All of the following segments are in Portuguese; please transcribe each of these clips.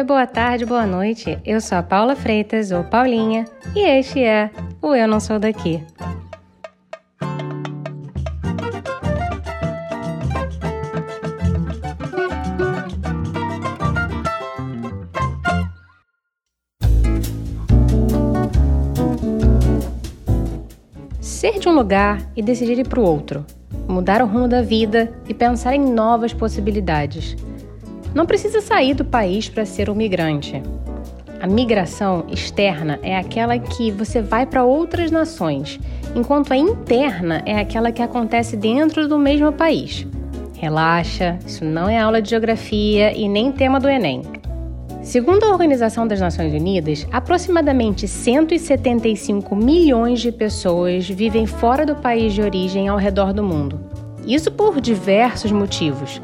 dia, boa tarde, boa noite. Eu sou a Paula Freitas, ou Paulinha, e este é o Eu Não Sou Daqui. Ser de um lugar e decidir ir para o outro, mudar o rumo da vida e pensar em novas possibilidades. Não precisa sair do país para ser um migrante. A migração externa é aquela que você vai para outras nações, enquanto a interna é aquela que acontece dentro do mesmo país. Relaxa, isso não é aula de geografia e nem tema do Enem. Segundo a Organização das Nações Unidas, aproximadamente 175 milhões de pessoas vivem fora do país de origem ao redor do mundo. Isso por diversos motivos.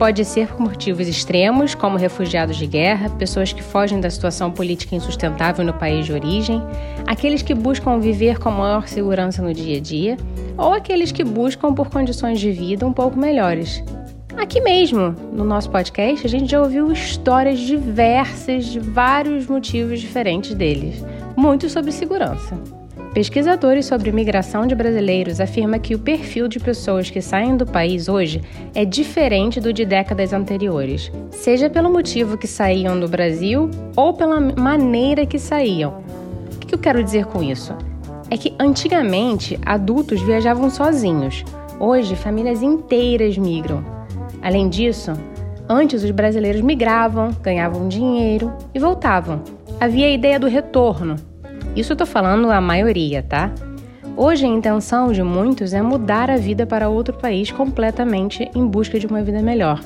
Pode ser por motivos extremos, como refugiados de guerra, pessoas que fogem da situação política insustentável no país de origem, aqueles que buscam viver com maior segurança no dia a dia, ou aqueles que buscam por condições de vida um pouco melhores. Aqui mesmo, no nosso podcast, a gente já ouviu histórias diversas de vários motivos diferentes deles, muito sobre segurança. Pesquisadores sobre migração de brasileiros afirmam que o perfil de pessoas que saem do país hoje é diferente do de décadas anteriores, seja pelo motivo que saíam do Brasil ou pela maneira que saíam. O que eu quero dizer com isso? É que antigamente adultos viajavam sozinhos, hoje famílias inteiras migram. Além disso, antes os brasileiros migravam, ganhavam dinheiro e voltavam. Havia a ideia do retorno. Isso eu tô falando a maioria, tá? Hoje a intenção de muitos é mudar a vida para outro país completamente em busca de uma vida melhor.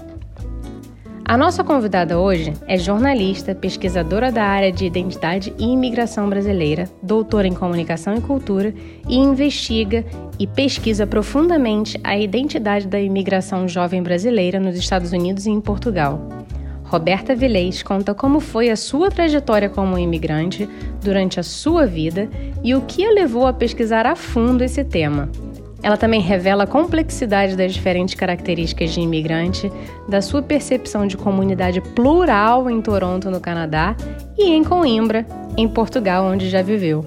A nossa convidada hoje é jornalista, pesquisadora da área de identidade e imigração brasileira, doutora em comunicação e cultura e investiga e pesquisa profundamente a identidade da imigração jovem brasileira nos Estados Unidos e em Portugal. Roberta Vilês conta como foi a sua trajetória como imigrante durante a sua vida e o que a levou a pesquisar a fundo esse tema. Ela também revela a complexidade das diferentes características de imigrante, da sua percepção de comunidade plural em Toronto, no Canadá, e em Coimbra, em Portugal, onde já viveu.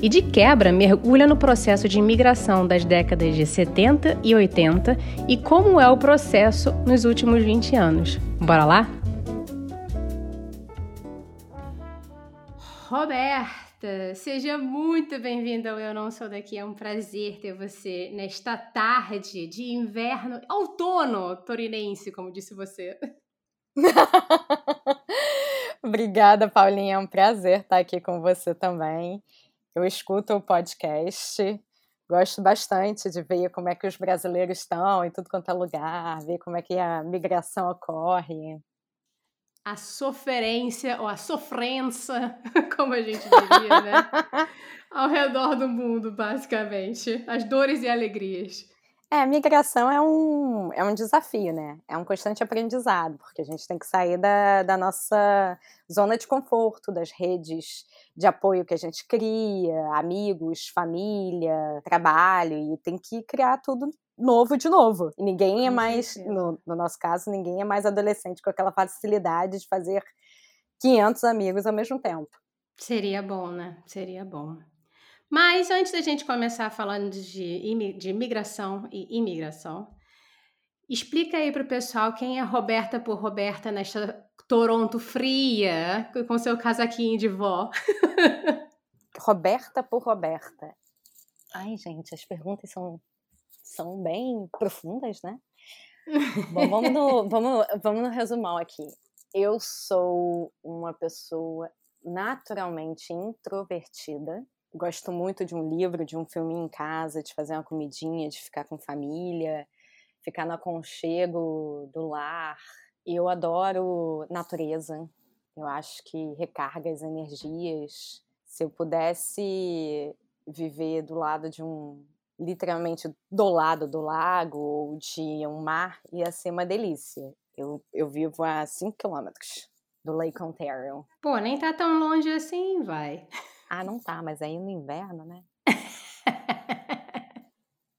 E de quebra, mergulha no processo de imigração das décadas de 70 e 80 e como é o processo nos últimos 20 anos. Bora lá? Roberto! Seja muito bem-vinda ao Eu Não Sou Daqui. É um prazer ter você nesta tarde de inverno, outono torinense, como disse você. Obrigada, Paulinha. É um prazer estar aqui com você também. Eu escuto o podcast, gosto bastante de ver como é que os brasileiros estão em tudo quanto é lugar, ver como é que a migração ocorre a sofrência, ou a sofrência, como a gente diria, né? Ao redor do mundo, basicamente. As dores e alegrias. É, a migração é um, é um desafio, né? É um constante aprendizado, porque a gente tem que sair da, da nossa zona de conforto, das redes de apoio que a gente cria, amigos, família, trabalho, e tem que criar tudo novo de novo. E ninguém é mais, no, no, nosso caso, ninguém é mais adolescente com aquela facilidade de fazer 500 amigos ao mesmo tempo. Seria bom, né? Seria bom. Mas antes da gente começar falando de, de imigração e imigração, explica aí para o pessoal quem é Roberta por Roberta nesta Toronto fria, com seu casaquinho de vó. Roberta por Roberta. Ai, gente, as perguntas são são bem profundas, né? Bom, vamos no, vamos, vamos no resumão aqui. Eu sou uma pessoa naturalmente introvertida. Gosto muito de um livro, de um filminho em casa, de fazer uma comidinha, de ficar com família, ficar no aconchego do lar. Eu adoro natureza. Eu acho que recarga as energias. Se eu pudesse viver do lado de um literalmente do lado do lago ou de um mar, ia ser uma delícia. Eu, eu vivo a 5 quilômetros do Lake Ontario. Pô, nem tá tão longe assim, vai. Ah, não tá, mas aí no inverno, né?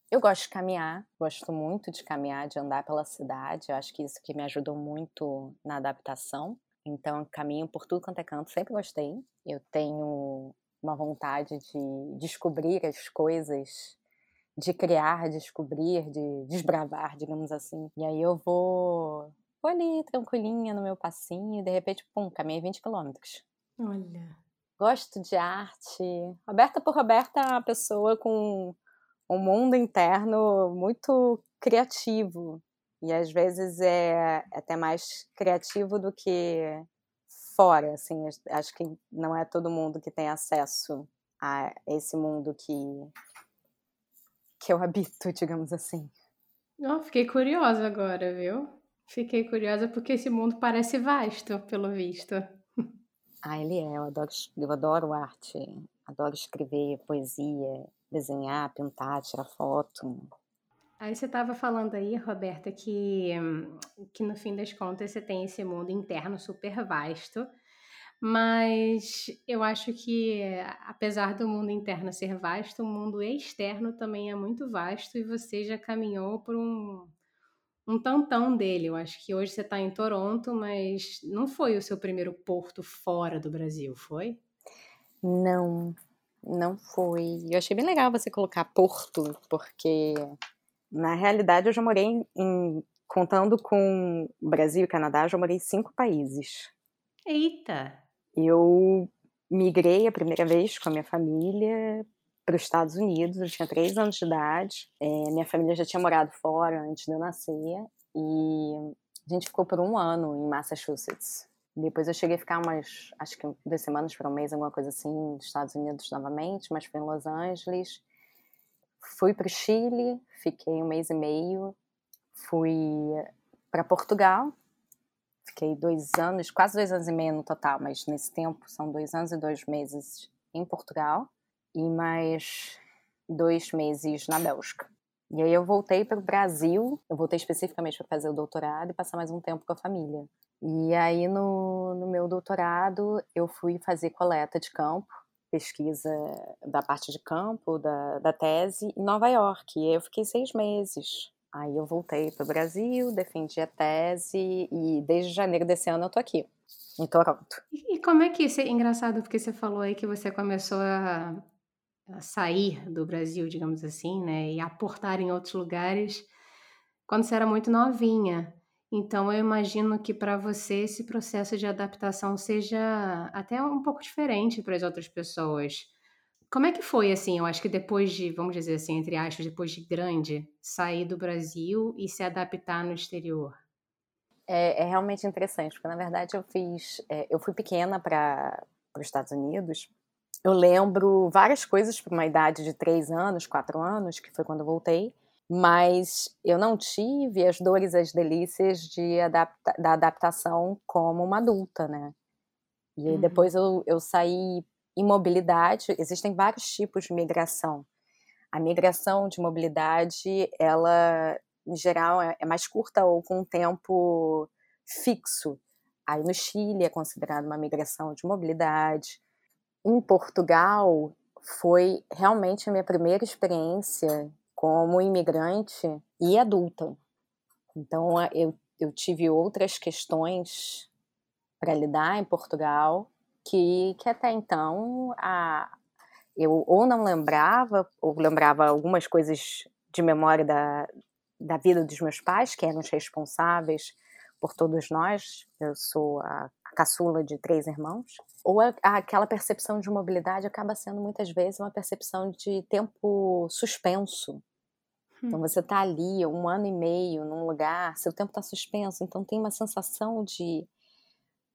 eu gosto de caminhar, gosto muito de caminhar, de andar pela cidade. Eu acho que isso que me ajudou muito na adaptação. Então, caminho por tudo quanto é canto, sempre gostei. Eu tenho uma vontade de descobrir as coisas, de criar, descobrir, de desbravar, digamos assim. E aí eu vou, vou ali, tranquilinha, no meu passinho, e de repente, pum, caminhei 20 quilômetros. Olha. Gosto de arte. Roberta por Roberta é uma pessoa com um mundo interno muito criativo. E às vezes é até mais criativo do que fora, assim, acho que não é todo mundo que tem acesso a esse mundo que que eu habito, digamos assim. Oh, fiquei curiosa agora, viu? Fiquei curiosa porque esse mundo parece vasto, pelo visto. Ah, ele é. Eu adoro, eu adoro arte, adoro escrever poesia, desenhar, pintar, tirar foto. Aí você estava falando aí, Roberta, que, que no fim das contas você tem esse mundo interno super vasto, mas eu acho que, apesar do mundo interno ser vasto, o mundo externo também é muito vasto e você já caminhou por um, um tantão dele. Eu acho que hoje você está em Toronto, mas não foi o seu primeiro porto fora do Brasil, foi? Não, não foi. Eu achei bem legal você colocar porto, porque na realidade, eu já morei em, em contando com Brasil e Canadá, eu já morei em cinco países. Eita! Eu migrei a primeira vez com a minha família para os Estados Unidos, eu tinha três anos de idade. É, minha família já tinha morado fora antes de eu nascer e a gente ficou por um ano em Massachusetts. Depois eu cheguei a ficar umas, acho que duas semanas para um mês, alguma coisa assim, nos Estados Unidos novamente, mas foi em Los Angeles. Fui para o Chile, fiquei um mês e meio. Fui para Portugal, fiquei dois anos, quase dois anos e meio no total, mas nesse tempo são dois anos e dois meses em Portugal e mais dois meses na Bélgica. E aí eu voltei para o Brasil, eu voltei especificamente para fazer o doutorado e passar mais um tempo com a família. E aí no, no meu doutorado eu fui fazer coleta de campo pesquisa da parte de campo, da, da tese, em Nova York. E eu fiquei seis meses. Aí eu voltei para o Brasil, defendi a tese e desde janeiro desse ano eu tô aqui, em Toronto. E, como é que isso é engraçado, porque você falou aí que você começou a, a sair do Brasil, digamos assim, né, e aportar em outros lugares quando você era muito novinha. Então, eu imagino que para você esse processo de adaptação seja até um pouco diferente para as outras pessoas. Como é que foi, assim? Eu acho que depois de, vamos dizer assim, entre aspas, depois de grande, sair do Brasil e se adaptar no exterior? É, é realmente interessante, porque na verdade eu fiz. É, eu fui pequena para os Estados Unidos. Eu lembro várias coisas para uma idade de três anos, quatro anos, que foi quando eu voltei mas eu não tive as dores as delícias de adapta da adaptação como uma adulta, né? E uhum. depois eu, eu saí em mobilidade, existem vários tipos de migração. A migração de mobilidade, ela, em geral, é, é mais curta ou com um tempo fixo. Aí no Chile é considerado uma migração de mobilidade. Em Portugal, foi realmente a minha primeira experiência como imigrante e adulta. Então, eu, eu tive outras questões para lidar em Portugal que, que até então a, eu ou não lembrava, ou lembrava algumas coisas de memória da, da vida dos meus pais, que eram os responsáveis por todos nós. Eu sou a, caçula de três irmãos. Ou a, aquela percepção de mobilidade acaba sendo muitas vezes uma percepção de tempo suspenso. Então hum. você está ali um ano e meio num lugar, seu tempo está suspenso, então tem uma sensação de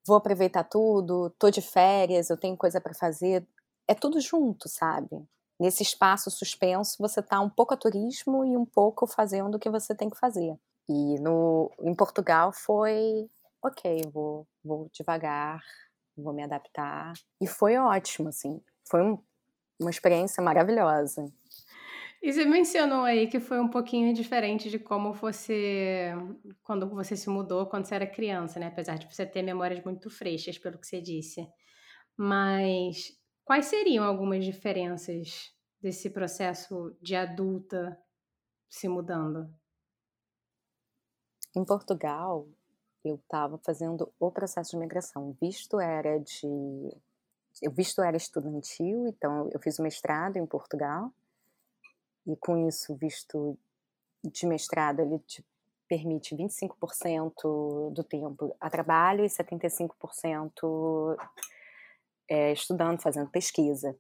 vou aproveitar tudo, tô de férias, eu tenho coisa para fazer, é tudo junto, sabe? Nesse espaço suspenso você está um pouco a turismo e um pouco fazendo o que você tem que fazer. E no em Portugal foi ok, vou vou devagar, vou me adaptar e foi ótimo, assim, foi um, uma experiência maravilhosa. E você mencionou aí que foi um pouquinho diferente de como você, quando você se mudou, quando você era criança, né? Apesar de você ter memórias muito frescas, pelo que você disse. Mas quais seriam algumas diferenças desse processo de adulta se mudando? Em Portugal, eu estava fazendo o processo de migração. Visto era de. O visto era estudantil, então eu fiz o mestrado em Portugal. E com isso, visto de mestrado, ele te permite 25% do tempo a trabalho e 75% é, estudando, fazendo pesquisa.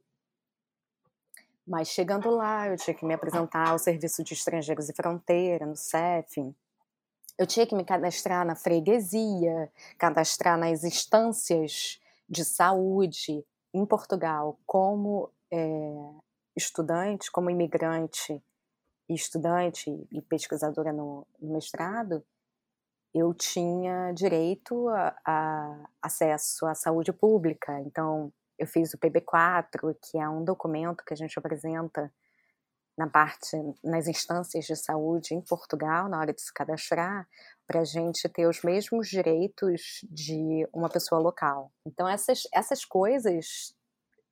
Mas chegando lá, eu tinha que me apresentar ao Serviço de Estrangeiros e Fronteira, no CEF. Eu tinha que me cadastrar na freguesia, cadastrar nas instâncias de saúde em Portugal como é, estudante, como imigrante estudante e pesquisadora no, no mestrado, eu tinha direito a, a, acesso à saúde pública. Então, eu fiz o PB4, que é um documento que a gente apresenta na parte, nas instâncias de saúde em Portugal, na hora de se cadastrar, para a gente ter os mesmos direitos de uma pessoa local. Então, essas, essas coisas,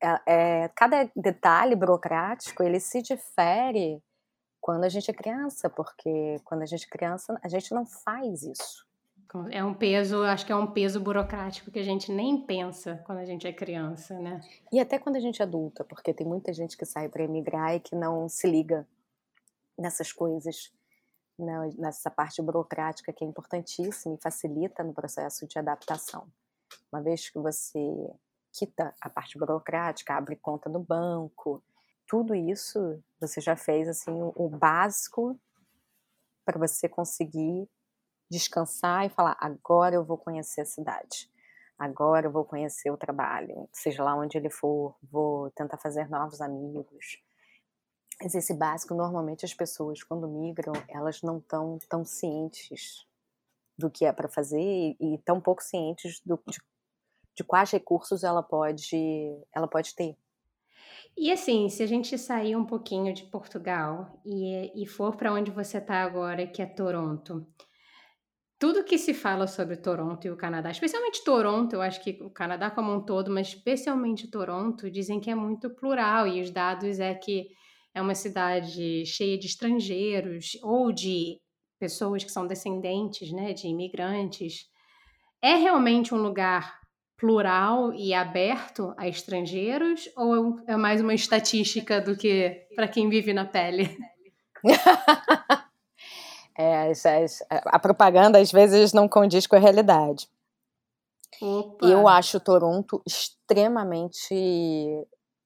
é, é, cada detalhe burocrático, ele se difere quando a gente é criança, porque quando a gente é criança, a gente não faz isso. É um peso, acho que é um peso burocrático que a gente nem pensa quando a gente é criança, né? E até quando a gente é adulta, porque tem muita gente que sai para emigrar e que não se liga nessas coisas, né? nessa parte burocrática que é importantíssima e facilita no processo de adaptação. Uma vez que você quita a parte burocrática, abre conta no banco, tudo isso você já fez assim o básico para você conseguir descansar e falar: agora eu vou conhecer a cidade, agora eu vou conhecer o trabalho, seja lá onde ele for, vou tentar fazer novos amigos. Mas esse básico, normalmente as pessoas, quando migram, elas não estão tão cientes do que é para fazer e, tão pouco cientes do, de, de quais recursos ela pode, ela pode ter. E assim, se a gente sair um pouquinho de Portugal e, e for para onde você está agora, que é Toronto, tudo que se fala sobre Toronto e o Canadá, especialmente Toronto, eu acho que o Canadá como um todo, mas especialmente Toronto, dizem que é muito plural e os dados é que é uma cidade cheia de estrangeiros ou de pessoas que são descendentes, né, de imigrantes. É realmente um lugar plural e aberto a estrangeiros ou é mais uma estatística do que para quem vive na pele? É, a propaganda às vezes não condiz com a realidade. Opa. Eu acho Toronto extremamente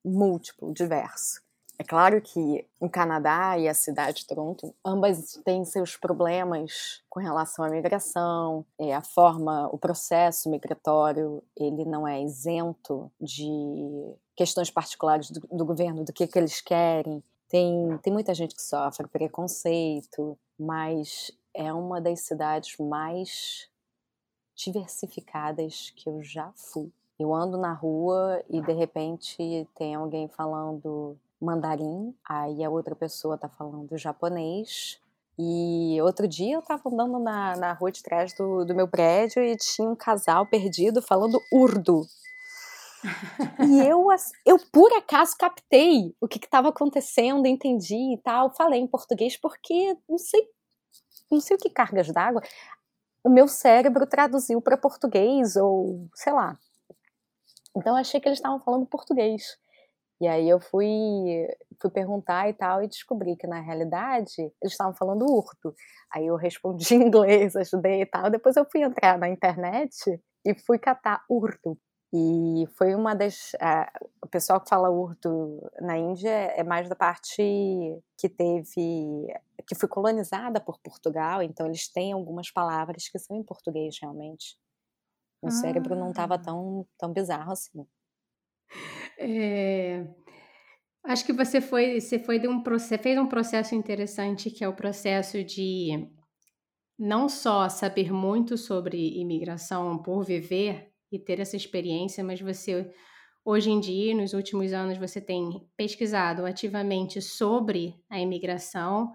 múltiplo, diverso. É claro que o Canadá e a cidade de Toronto, ambas têm seus problemas com relação à migração, é, a forma, o processo migratório, ele não é isento de questões particulares do, do governo, do que, que eles querem. Tem, tem muita gente que sofre preconceito, mas é uma das cidades mais diversificadas que eu já fui. Eu ando na rua e de repente tem alguém falando mandarim, aí a outra pessoa tá falando japonês. E outro dia eu tava andando na, na rua de trás do, do meu prédio e tinha um casal perdido falando urdu. e eu, eu por acaso captei o que estava acontecendo, entendi e tal. Falei em português porque não sei, não sei o que cargas d'água. O meu cérebro traduziu para português ou sei lá. Então eu achei que eles estavam falando português. E aí eu fui, fui perguntar e tal e descobri que na realidade eles estavam falando urto. Aí eu respondi em inglês, ajudei e tal. Depois eu fui entrar na internet e fui catar urto. E foi uma das. O pessoal que fala urdu na Índia é mais da parte que teve. que foi colonizada por Portugal, então eles têm algumas palavras que são em português realmente. O ah. cérebro não estava ah. tão, tão bizarro assim. É, acho que você foi, você foi de um você fez um processo interessante que é o processo de não só saber muito sobre imigração por viver e ter essa experiência, mas você hoje em dia, nos últimos anos, você tem pesquisado ativamente sobre a imigração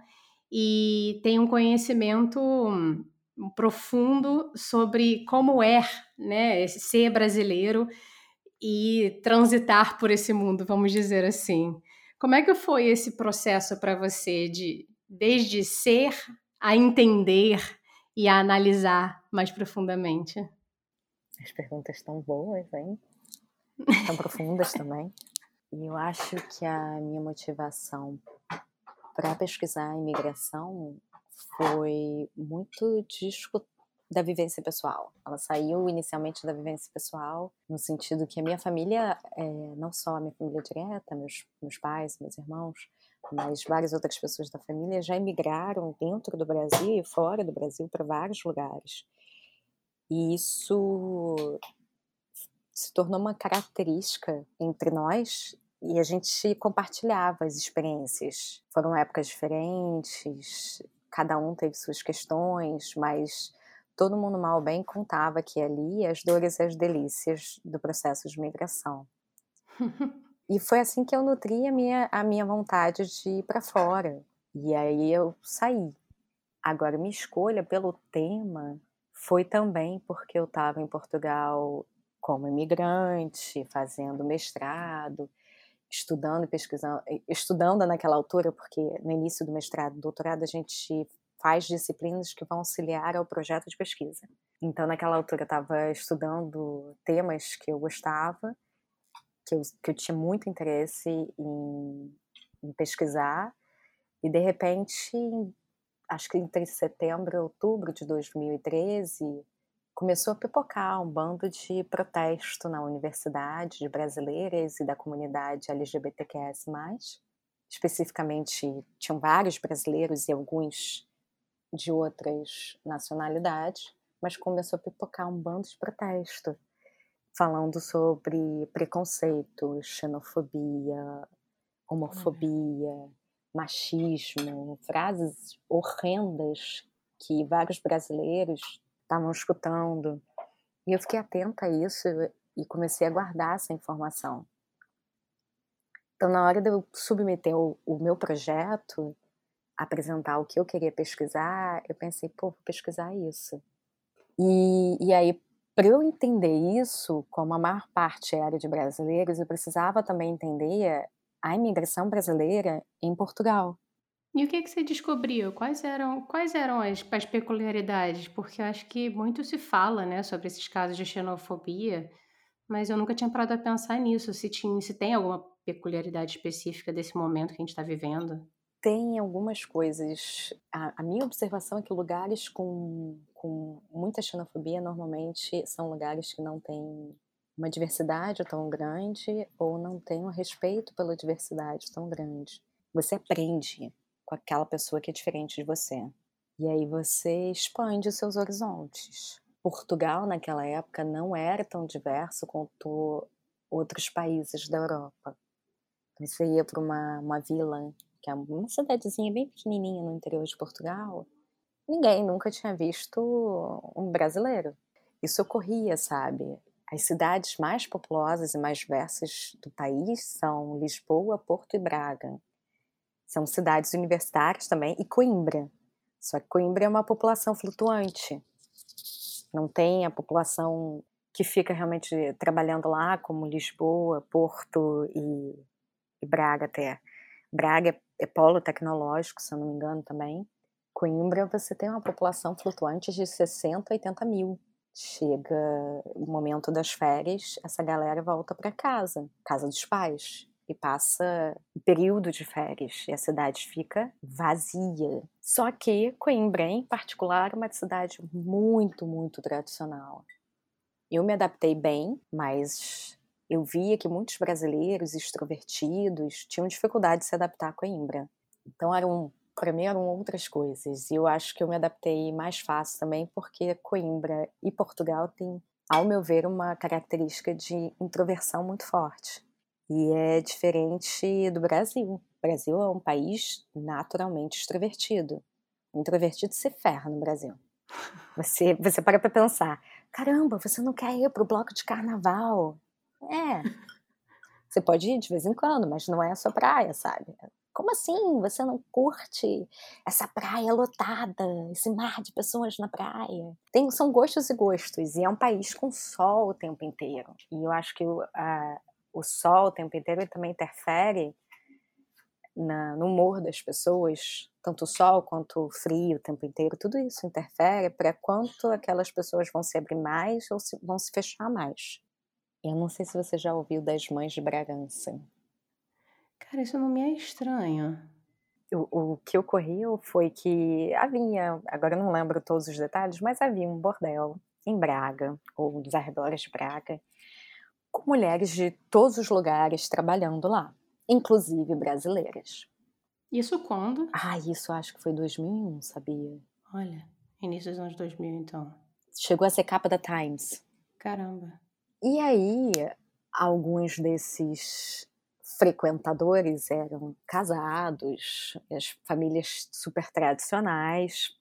e tem um conhecimento hum, profundo sobre como é, né, ser brasileiro e transitar por esse mundo, vamos dizer assim. Como é que foi esse processo para você de desde ser a entender e a analisar mais profundamente? As perguntas estão boas, hein? Tão profundas também. E eu acho que a minha motivação para pesquisar a imigração foi muito disco da vivência pessoal. Ela saiu inicialmente da vivência pessoal, no sentido que a minha família, é, não só a minha família direta, meus, meus pais, meus irmãos, mas várias outras pessoas da família já emigraram dentro do Brasil e fora do Brasil para vários lugares. E isso se tornou uma característica entre nós e a gente compartilhava as experiências. Foram épocas diferentes, cada um teve suas questões, mas todo mundo mal bem contava que ali as dores e as delícias do processo de migração. e foi assim que eu nutri a minha, a minha vontade de ir para fora. E aí eu saí. Agora, minha escolha pelo tema foi também porque eu estava em Portugal como imigrante, fazendo mestrado, estudando e pesquisando, estudando naquela altura, porque no início do mestrado doutorado a gente faz disciplinas que vão auxiliar ao projeto de pesquisa. Então, naquela altura, eu estava estudando temas que eu gostava, que eu, que eu tinha muito interesse em, em pesquisar, e de repente, acho que entre setembro e outubro de 2013, começou a pipocar um bando de protesto na universidade de brasileiras e da comunidade LGBTQS+. Especificamente, tinham vários brasileiros e alguns de outras nacionalidades, mas começou a pipocar um bando de protesto, falando sobre preconceito, xenofobia, homofobia, machismo, frases horrendas que vários brasileiros estavam escutando. E eu fiquei atenta a isso e comecei a guardar essa informação. Então, na hora de eu submeter o, o meu projeto, apresentar o que eu queria pesquisar, eu pensei, pô, vou pesquisar isso. E, e aí, para eu entender isso, como a maior parte era de brasileiros, eu precisava também entender a imigração brasileira em Portugal. E o que, que você descobriu? Quais eram, quais eram as, as peculiaridades? Porque eu acho que muito se fala né, sobre esses casos de xenofobia, mas eu nunca tinha parado a pensar nisso, se, tinha, se tem alguma peculiaridade específica desse momento que a gente está vivendo tem algumas coisas. A, a, minha observação é que lugares com, com muita xenofobia normalmente são lugares que não têm uma diversidade tão grande ou não têm um respeito pela diversidade tão grande. Você aprende com aquela pessoa que é diferente de você. E aí você expande os seus horizontes. Portugal, naquela época, não era tão diverso quanto outros países da Europa. Você ia para uma, uma vila que é uma cidadezinha bem pequenininha no interior de Portugal, ninguém nunca tinha visto um brasileiro. Isso ocorria, sabe? As cidades mais populosas e mais diversas do país são Lisboa, Porto e Braga. São cidades universitárias também, e Coimbra. Só que Coimbra é uma população flutuante. Não tem a população que fica realmente trabalhando lá, como Lisboa, Porto e, e Braga até. Braga é polo tecnológico, se eu não me engano também. Coimbra, você tem uma população flutuante de 60, 80 mil. Chega o momento das férias, essa galera volta para casa, casa dos pais, e passa um período de férias e a cidade fica vazia. Só que Coimbra, em particular, é uma cidade muito, muito tradicional. Eu me adaptei bem, mas eu via que muitos brasileiros extrovertidos tinham dificuldade de se adaptar a Coimbra. Então eram para mim eram outras coisas. E eu acho que eu me adaptei mais fácil também porque Coimbra e Portugal têm, ao meu ver, uma característica de introversão muito forte. E é diferente do Brasil. O Brasil é um país naturalmente extrovertido. O introvertido se ferra no Brasil. Você, você para para pensar, caramba, você não quer ir para o bloco de carnaval? É. Você pode ir de vez em quando, mas não é a sua praia, sabe? Como assim? Você não curte essa praia lotada, esse mar de pessoas na praia? Tem, são gostos e gostos, e é um país com sol o tempo inteiro. E eu acho que o, a, o sol o tempo inteiro também interfere na, no humor das pessoas, tanto o sol quanto o frio o tempo inteiro, tudo isso interfere para quanto aquelas pessoas vão se abrir mais ou se, vão se fechar mais. Eu não sei se você já ouviu das Mães de Bragança. Cara, isso não me é estranho. O, o que ocorreu foi que havia, agora eu não lembro todos os detalhes, mas havia um bordel em Braga, ou nos arredores de Braga, com mulheres de todos os lugares trabalhando lá, inclusive brasileiras. Isso quando? Ah, isso acho que foi 2001, sabia? Olha, início dos anos 2000, então. Chegou a ser capa da Times. Caramba. E aí, alguns desses frequentadores eram casados, as famílias super tradicionais,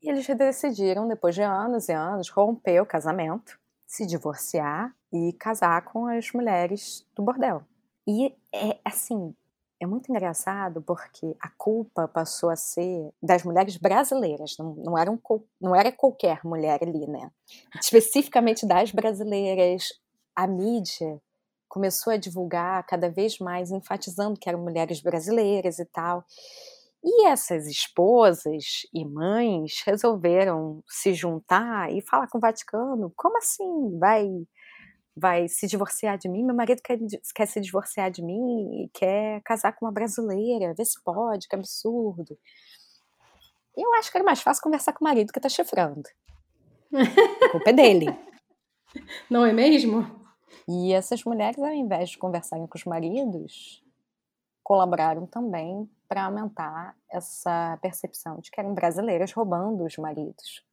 e eles decidiram, depois de anos e anos, romper o casamento, se divorciar e casar com as mulheres do bordel. E é assim, é muito engraçado porque a culpa passou a ser das mulheres brasileiras, não, não, era, um, não era qualquer mulher ali, né? Especificamente das brasileiras. A mídia começou a divulgar cada vez mais, enfatizando que eram mulheres brasileiras e tal. E essas esposas e mães resolveram se juntar e falar com o Vaticano: como assim? Vai vai se divorciar de mim, meu marido quer, quer se divorciar de mim e quer casar com uma brasileira, vê se pode, que absurdo. Eu acho que era mais fácil conversar com o marido que tá chifrando. A culpa é dele. Não é mesmo? E essas mulheres, ao invés de conversarem com os maridos, colaboraram também para aumentar essa percepção de que eram brasileiras roubando os maridos,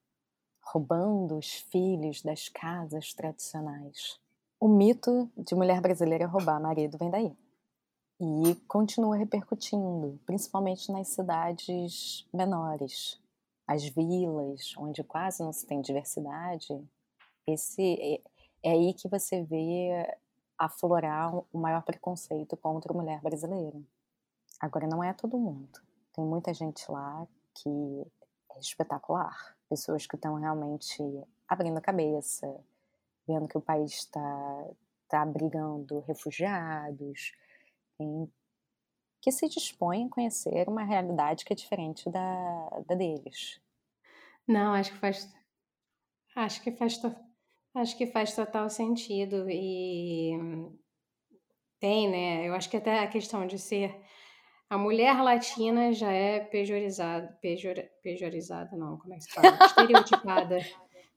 roubando os filhos das casas tradicionais. O mito de mulher brasileira roubar marido vem daí. E continua repercutindo, principalmente nas cidades menores. As vilas, onde quase não se tem diversidade, esse é, é aí que você vê aflorar o maior preconceito contra a mulher brasileira. Agora, não é todo mundo. Tem muita gente lá que é espetacular. Pessoas que estão realmente abrindo a cabeça, vendo que o país está tá abrigando refugiados, em, que se dispõem a conhecer uma realidade que é diferente da, da deles. Não, acho que faz acho que faz acho que faz total sentido e tem, né? Eu acho que até a questão de ser a mulher latina já é pejorizada, pejor, pejorizada não, como é que se fala? Estereotipada.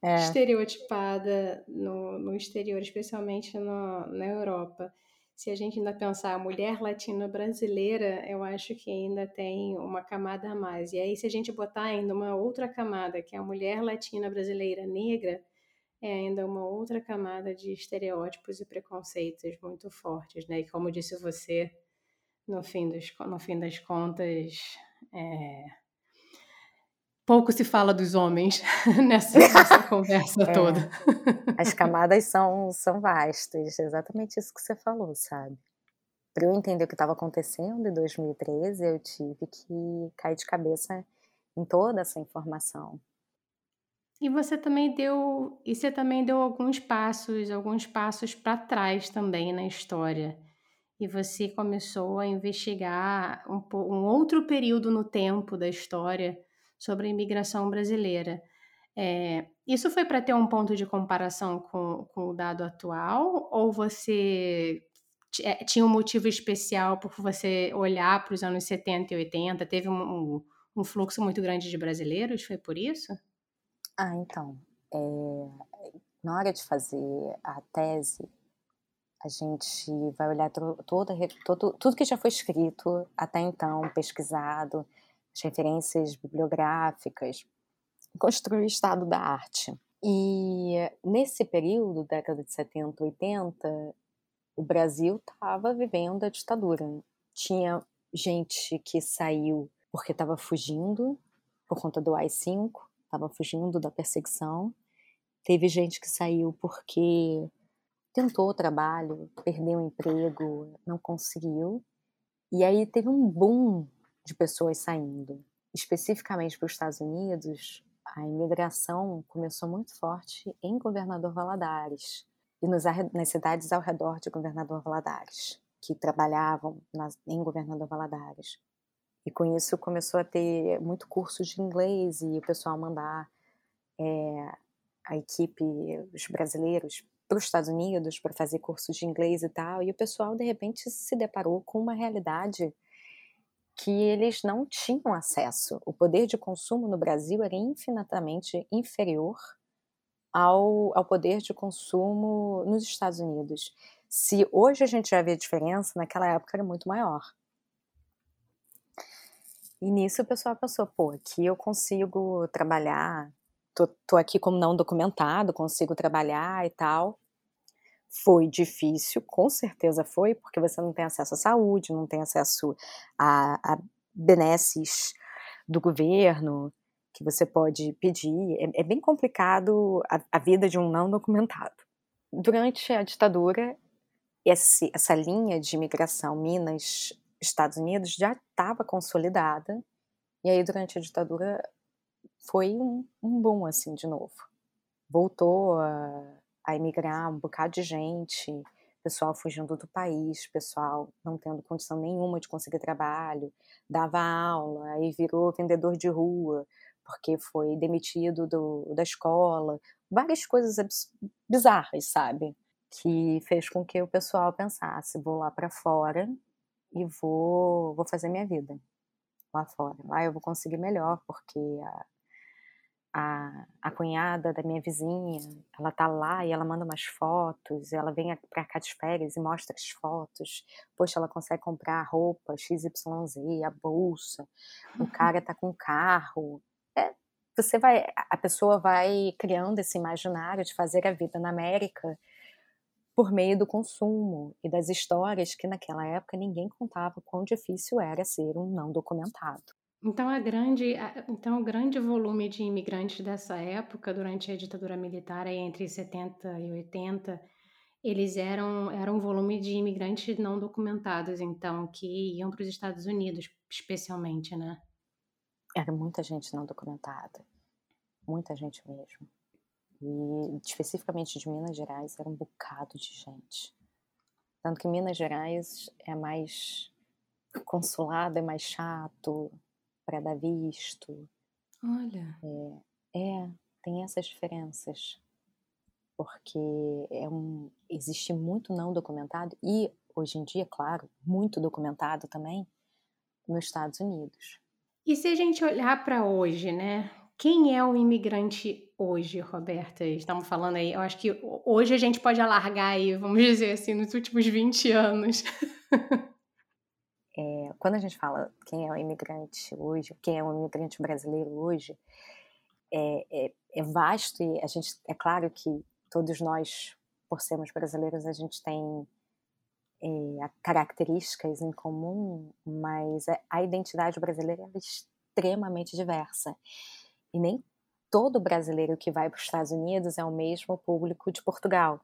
É. estereotipada no, no exterior, especialmente no, na Europa. Se a gente ainda pensar a mulher latina brasileira, eu acho que ainda tem uma camada a mais. E aí, se a gente botar ainda uma outra camada, que é a mulher latina brasileira negra, é ainda uma outra camada de estereótipos e preconceitos muito fortes, né? E como disse você, no fim, dos, no fim das contas, é, pouco se fala dos homens nessa, nessa conversa é, toda. As camadas são, são vastas, exatamente isso que você falou, sabe? Para eu entender o que estava acontecendo em 2013, eu tive que cair de cabeça em toda essa informação. E você também deu, e você também deu alguns passos, alguns passos para trás também na história. E você começou a investigar um, um outro período no tempo da história sobre a imigração brasileira. É, isso foi para ter um ponto de comparação com, com, o dado atual? Ou você é, tinha um motivo especial por você olhar para os anos 70 e 80? Teve um, um, um, fluxo muito grande de brasileiros? Foi por isso? Ah, então. É, na hora de fazer a tese, a gente vai olhar todo, todo, tudo que já foi escrito até então, pesquisado, as referências bibliográficas, construir o estado da arte. E nesse período, década de 70, 80, o Brasil estava vivendo a ditadura. Tinha gente que saiu porque estava fugindo por conta do AI-5, estava fugindo da perseguição. Teve gente que saiu porque tentou trabalho, perdeu o emprego, não conseguiu. E aí teve um boom de pessoas saindo. Especificamente para os Estados Unidos, a imigração começou muito forte em Governador Valadares e nos, nas cidades ao redor de Governador Valadares, que trabalhavam em Governador Valadares. E com isso começou a ter muito cursos de inglês e o pessoal mandar é, a equipe, os brasileiros, para os Estados Unidos para fazer cursos de inglês e tal. E o pessoal, de repente, se deparou com uma realidade que eles não tinham acesso. O poder de consumo no Brasil era infinitamente inferior ao, ao poder de consumo nos Estados Unidos. Se hoje a gente já vê a diferença, naquela época era muito maior. E nisso o pessoal pensou, pô, aqui eu consigo trabalhar, tô, tô aqui como não documentado, consigo trabalhar e tal. Foi difícil, com certeza foi, porque você não tem acesso à saúde, não tem acesso a, a benesses do governo que você pode pedir. É, é bem complicado a, a, vida de um não documentado. Durante a ditadura, esse, essa linha de imigração Minas Estados Unidos já estava consolidada, e aí durante a ditadura foi um, um boom, assim, de novo. Voltou a, a emigrar um bocado de gente, pessoal fugindo do país, pessoal não tendo condição nenhuma de conseguir trabalho, dava aula, aí virou vendedor de rua, porque foi demitido do, da escola, várias coisas bizarras, sabe? Que fez com que o pessoal pensasse: vou lá para fora e vou, vou fazer minha vida lá fora. Lá eu vou conseguir melhor, porque a, a, a cunhada da minha vizinha, ela tá lá e ela manda umas fotos, ela vem pra cá de férias e mostra as fotos. Poxa, ela consegue comprar a roupa XYZ, a bolsa, o cara tá com carro. É, você vai, a pessoa vai criando esse imaginário de fazer a vida na América por meio do consumo e das histórias que naquela época ninguém contava quão difícil era ser um não documentado. Então, a grande, então, o grande volume de imigrantes dessa época, durante a ditadura militar, entre 70 e 80, eles eram, eram um volume de imigrantes não documentados, então, que iam para os Estados Unidos, especialmente, né? Era muita gente não documentada. Muita gente mesmo. E especificamente de Minas Gerais era um bocado de gente. Tanto que Minas Gerais é mais consulado, é mais chato para dar visto. Olha. É, é, tem essas diferenças. Porque é um, existe muito não documentado e, hoje em dia, claro, muito documentado também nos Estados Unidos. E se a gente olhar para hoje, né? Quem é o imigrante hoje, Roberta? Estamos falando aí, eu acho que hoje a gente pode alargar aí, vamos dizer assim, nos últimos 20 anos. É, quando a gente fala quem é o imigrante hoje, quem é o imigrante brasileiro hoje, é, é, é, vasto e a gente, é claro que todos nós, por sermos brasileiros, a gente tem é, características em comum, mas a identidade brasileira é extremamente diversa. E nem todo brasileiro que vai para os Estados Unidos é o mesmo público de Portugal,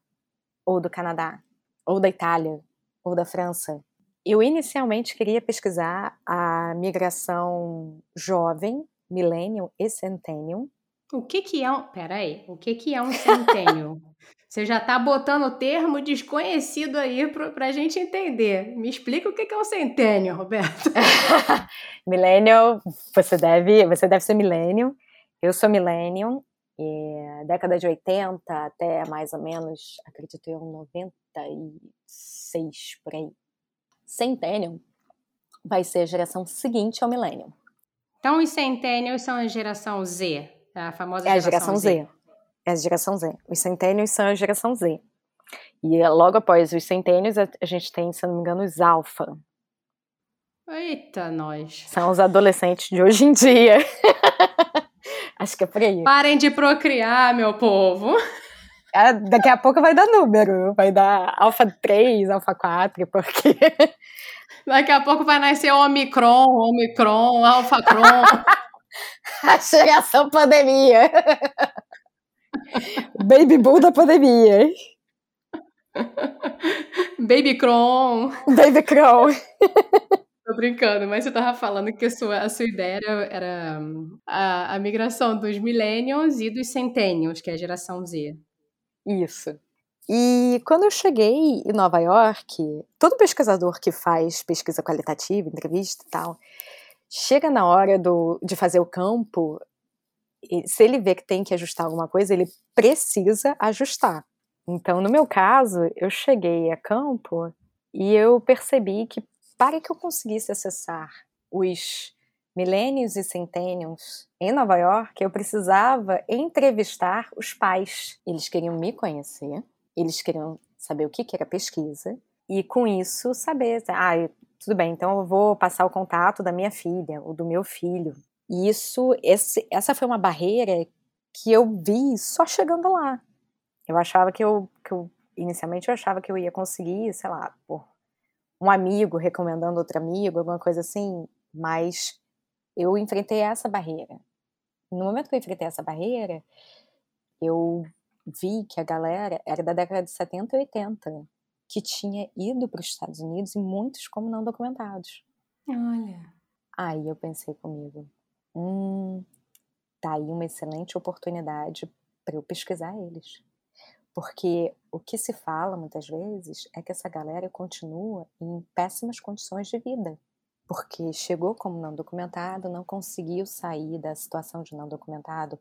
ou do Canadá, ou da Itália, ou da França. Eu inicialmente queria pesquisar a migração jovem, millennial e centennial. O que que é um... Peraí, o que que é um centennial? Você já está botando o termo desconhecido aí para a gente entender. Me explica o que é um centênio, Roberto. millennial, você deve, você deve ser millennial. Eu sou millennium, e década de 80 até mais ou menos, acredito eu, 96 por aí. Centennium vai ser a geração seguinte ao millennium. Então os centennials são a geração Z, a famosa é a geração Z. Z. É a geração Z. Os centennials são a geração Z. E logo após os centênios, a gente tem, se não me engano, os alfa. Eita, nós. São os adolescentes de hoje em dia. Acho que é por aí. Parem de procriar, meu povo. É, daqui a pouco vai dar número, vai dar alfa 3, alfa 4, porque. Daqui a pouco vai nascer Omicron, Omicron, Alfa Cron. a geração pandemia. Baby Bull da pandemia. Baby Cron. Baby Cron. Tô brincando, mas você tava falando que a sua, a sua ideia era, era a, a, migração dos millennials e dos centennials, que é a geração Z. Isso. E quando eu cheguei em Nova York, todo pesquisador que faz pesquisa qualitativa, entrevista e tal, chega na hora do, de fazer o campo, se ele vê que tem que ajustar alguma coisa, ele precisa ajustar. Então, no meu caso, eu cheguei a campo e eu percebi que para que eu conseguisse acessar os milênios e centênios em Nova York, eu precisava entrevistar os pais. Eles queriam me conhecer, eles queriam saber o que, era pesquisa, e com isso saber, ah, tudo bem, então eu vou passar o contato da minha filha ou do meu filho. E isso, esse, essa foi uma barreira que eu vi só chegando lá. Eu achava que eu, que eu, inicialmente eu achava que eu ia conseguir, sei lá, por um amigo recomendando outro amigo, alguma coisa assim, mas eu enfrentei essa barreira. No momento que eu enfrentei essa barreira, eu vi que a galera era da década de 70 e 80, que tinha ido para os Estados Unidos e muitos como não documentados. Olha. Aí eu pensei comigo, hum, tá aí uma excelente oportunidade para eu pesquisar eles. Porque o que se fala muitas vezes é que essa galera continua em péssimas condições de vida porque chegou como não documentado, não conseguiu sair da situação de não documentado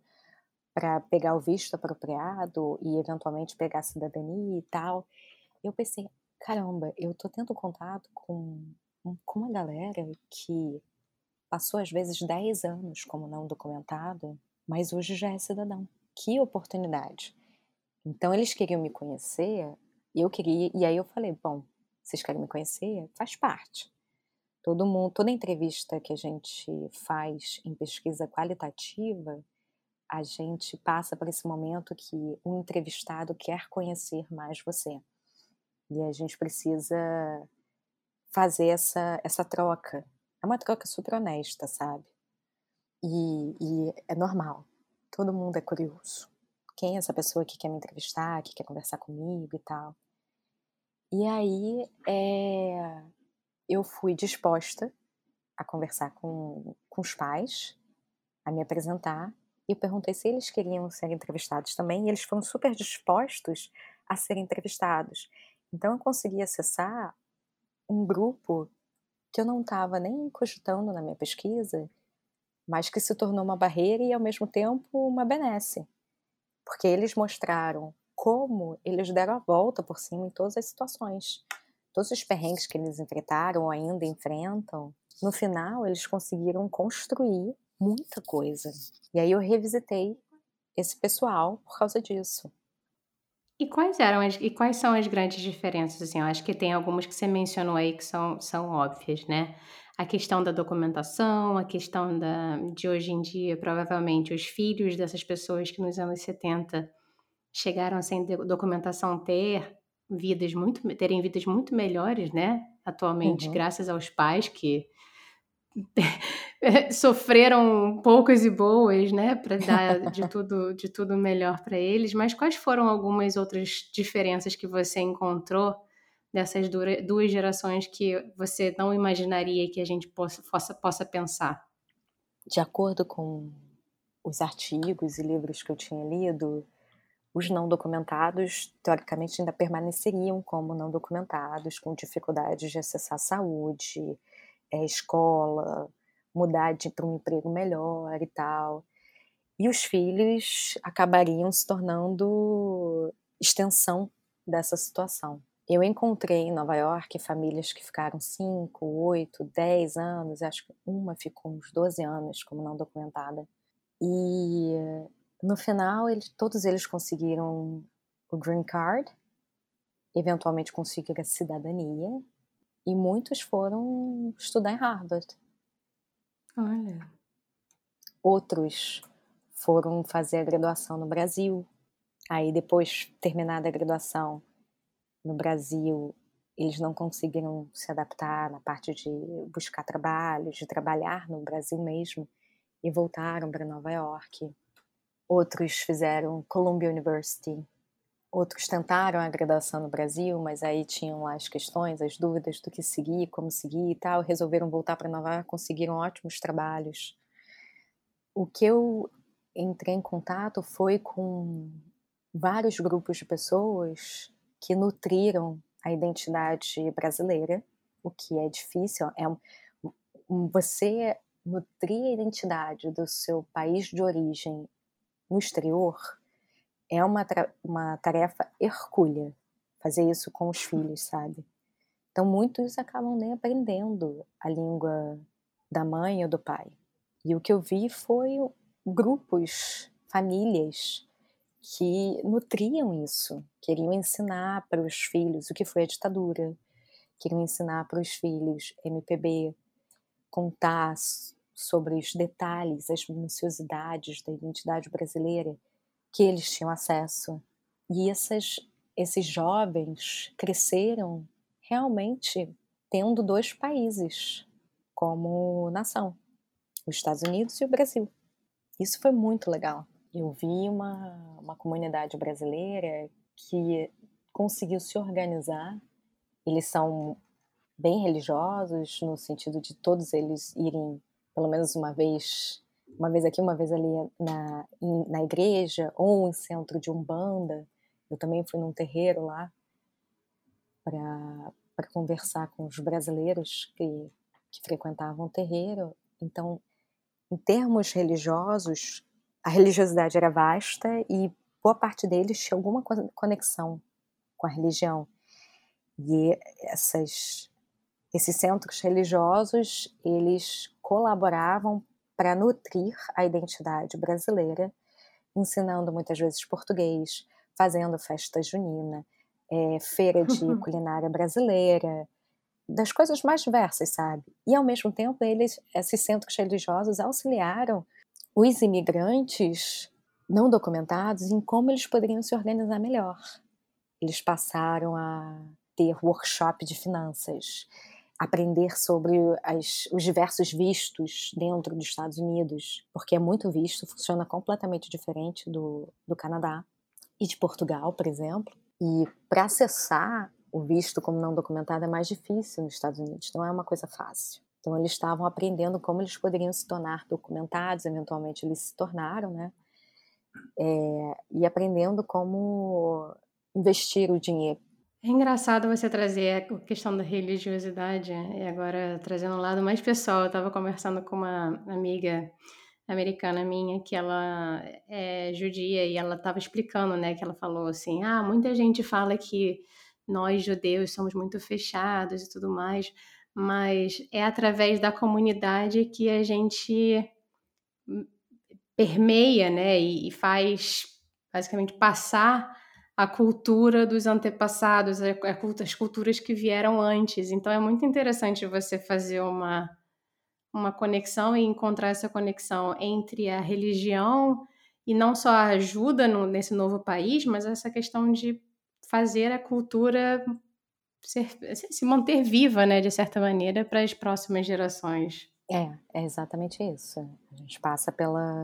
para pegar o visto apropriado e eventualmente pegar a cidadania e tal. Eu pensei, caramba, eu tô tendo contato com, com uma galera que passou às vezes 10 anos como não documentado, mas hoje já é cidadão. Que oportunidade. Então eles queriam me conhecer, eu queria, e aí eu falei, bom, vocês querem me conhecer? Faz parte. Todo mundo, toda entrevista que a gente faz em pesquisa qualitativa, a gente passa por esse momento que o entrevistado quer conhecer mais você. E a gente precisa fazer essa, essa troca. É uma troca super honesta, sabe? E, e é normal. Todo mundo é curioso. Quem é essa pessoa que quer me entrevistar, que quer conversar comigo e tal? E aí, é, eu fui disposta a conversar com, com os pais, a me apresentar, e perguntei se eles queriam ser entrevistados também, e eles foram super dispostos a serem entrevistados. Então eu consegui acessar um grupo que eu não estava nem cogitando na minha pesquisa, mas que se tornou uma barreira e ao mesmo tempo uma benesse. Porque eles mostraram como eles deram a volta por cima em todas as situações todos os perrengues que eles enfrentaram ou ainda enfrentam, no final eles conseguiram construir muita coisa. E aí eu revisitei esse pessoal por causa disso. E quais eram as, e quais são as grandes diferenças? Assim, eu acho que tem algumas que você mencionou aí que são, são óbvias, né? A questão da documentação, a questão da, de hoje em dia, provavelmente, os filhos dessas pessoas que nos anos 70 chegaram sem documentação ter vidas muito terem vidas muito melhores, né? Atualmente, uhum. graças aos pais que sofreram poucas e boas, né, para dar de tudo de tudo melhor para eles. Mas quais foram algumas outras diferenças que você encontrou dessas duas gerações que você não imaginaria que a gente possa, possa, possa pensar? De acordo com os artigos e livros que eu tinha lido, os não documentados, teoricamente, ainda permaneceriam como não documentados, com dificuldades de acessar saúde, é, escola, mudar para um emprego melhor e tal. E os filhos acabariam se tornando extensão dessa situação. Eu encontrei em Nova York famílias que ficaram 5, 8, 10 anos, acho que uma ficou uns 12 anos como não documentada. E no final, eles, todos eles conseguiram o green card, eventualmente conseguiram a cidadania, e muitos foram estudar em Harvard. Olha. Outros foram fazer a graduação no Brasil. Aí, depois, terminada a graduação no Brasil, eles não conseguiram se adaptar na parte de buscar trabalho, de trabalhar no Brasil mesmo, e voltaram para Nova York outros fizeram Columbia University, outros tentaram a graduação no Brasil, mas aí tinham lá as questões, as dúvidas do que seguir, como seguir e tal, resolveram voltar para Nova York, conseguiram ótimos trabalhos. O que eu entrei em contato foi com vários grupos de pessoas que nutriram a identidade brasileira, o que é difícil. É você nutrir a identidade do seu país de origem no exterior é uma, uma tarefa hercúlea fazer isso com os filhos, sabe? Então muitos acabam nem aprendendo a língua da mãe ou do pai. E o que eu vi foi grupos, famílias que nutriam isso, queriam ensinar para os filhos o que foi a ditadura, queriam ensinar para os filhos MPB, contar sobre os detalhes, as minuciosidades da identidade brasileira que eles tinham acesso. E essas, esses jovens cresceram realmente tendo dois países como nação, os Estados Unidos e o Brasil. Isso foi muito legal. Eu vi uma, uma comunidade brasileira que conseguiu se organizar. Eles são bem religiosos, no sentido de todos eles irem pelo menos uma vez uma vez aqui, uma vez ali na, na igreja, ou em centro de Umbanda. Eu também fui num terreiro lá para conversar com os brasileiros que, que frequentavam o terreiro. Então, em termos religiosos, a religiosidade era vasta e boa parte deles tinha alguma conexão com a religião. E essas, esses centros religiosos, eles colaboravam para nutrir a identidade brasileira, ensinando muitas vezes português, fazendo festa junina, é, feira de culinária brasileira, das coisas mais diversas, sabe? E ao mesmo tempo, eles, esses centros religiosos auxiliaram os imigrantes não documentados em como eles poderiam se organizar melhor. Eles passaram a ter workshop de finanças, aprender sobre as, os diversos vistos dentro dos Estados Unidos, porque é muito visto, funciona completamente diferente do, do Canadá e de Portugal, por exemplo. E para acessar o visto como não documentado é mais difícil nos Estados Unidos, não é uma coisa fácil. Então eles estavam aprendendo como eles poderiam se tornar documentados, eventualmente eles se tornaram, né? É, e aprendendo como investir o dinheiro é engraçado você trazer a questão da religiosidade e agora trazendo um lado mais pessoal. Eu estava conversando com uma amiga americana minha que ela é judia e ela estava explicando, né, que ela falou assim: "Ah, muita gente fala que nós judeus somos muito fechados e tudo mais, mas é através da comunidade que a gente permeia, né, e faz basicamente passar a cultura dos antepassados, as culturas que vieram antes. Então é muito interessante você fazer uma, uma conexão e encontrar essa conexão entre a religião e não só a ajuda no, nesse novo país, mas essa questão de fazer a cultura ser, se manter viva, né, de certa maneira, para as próximas gerações. É, é exatamente isso. A gente passa pela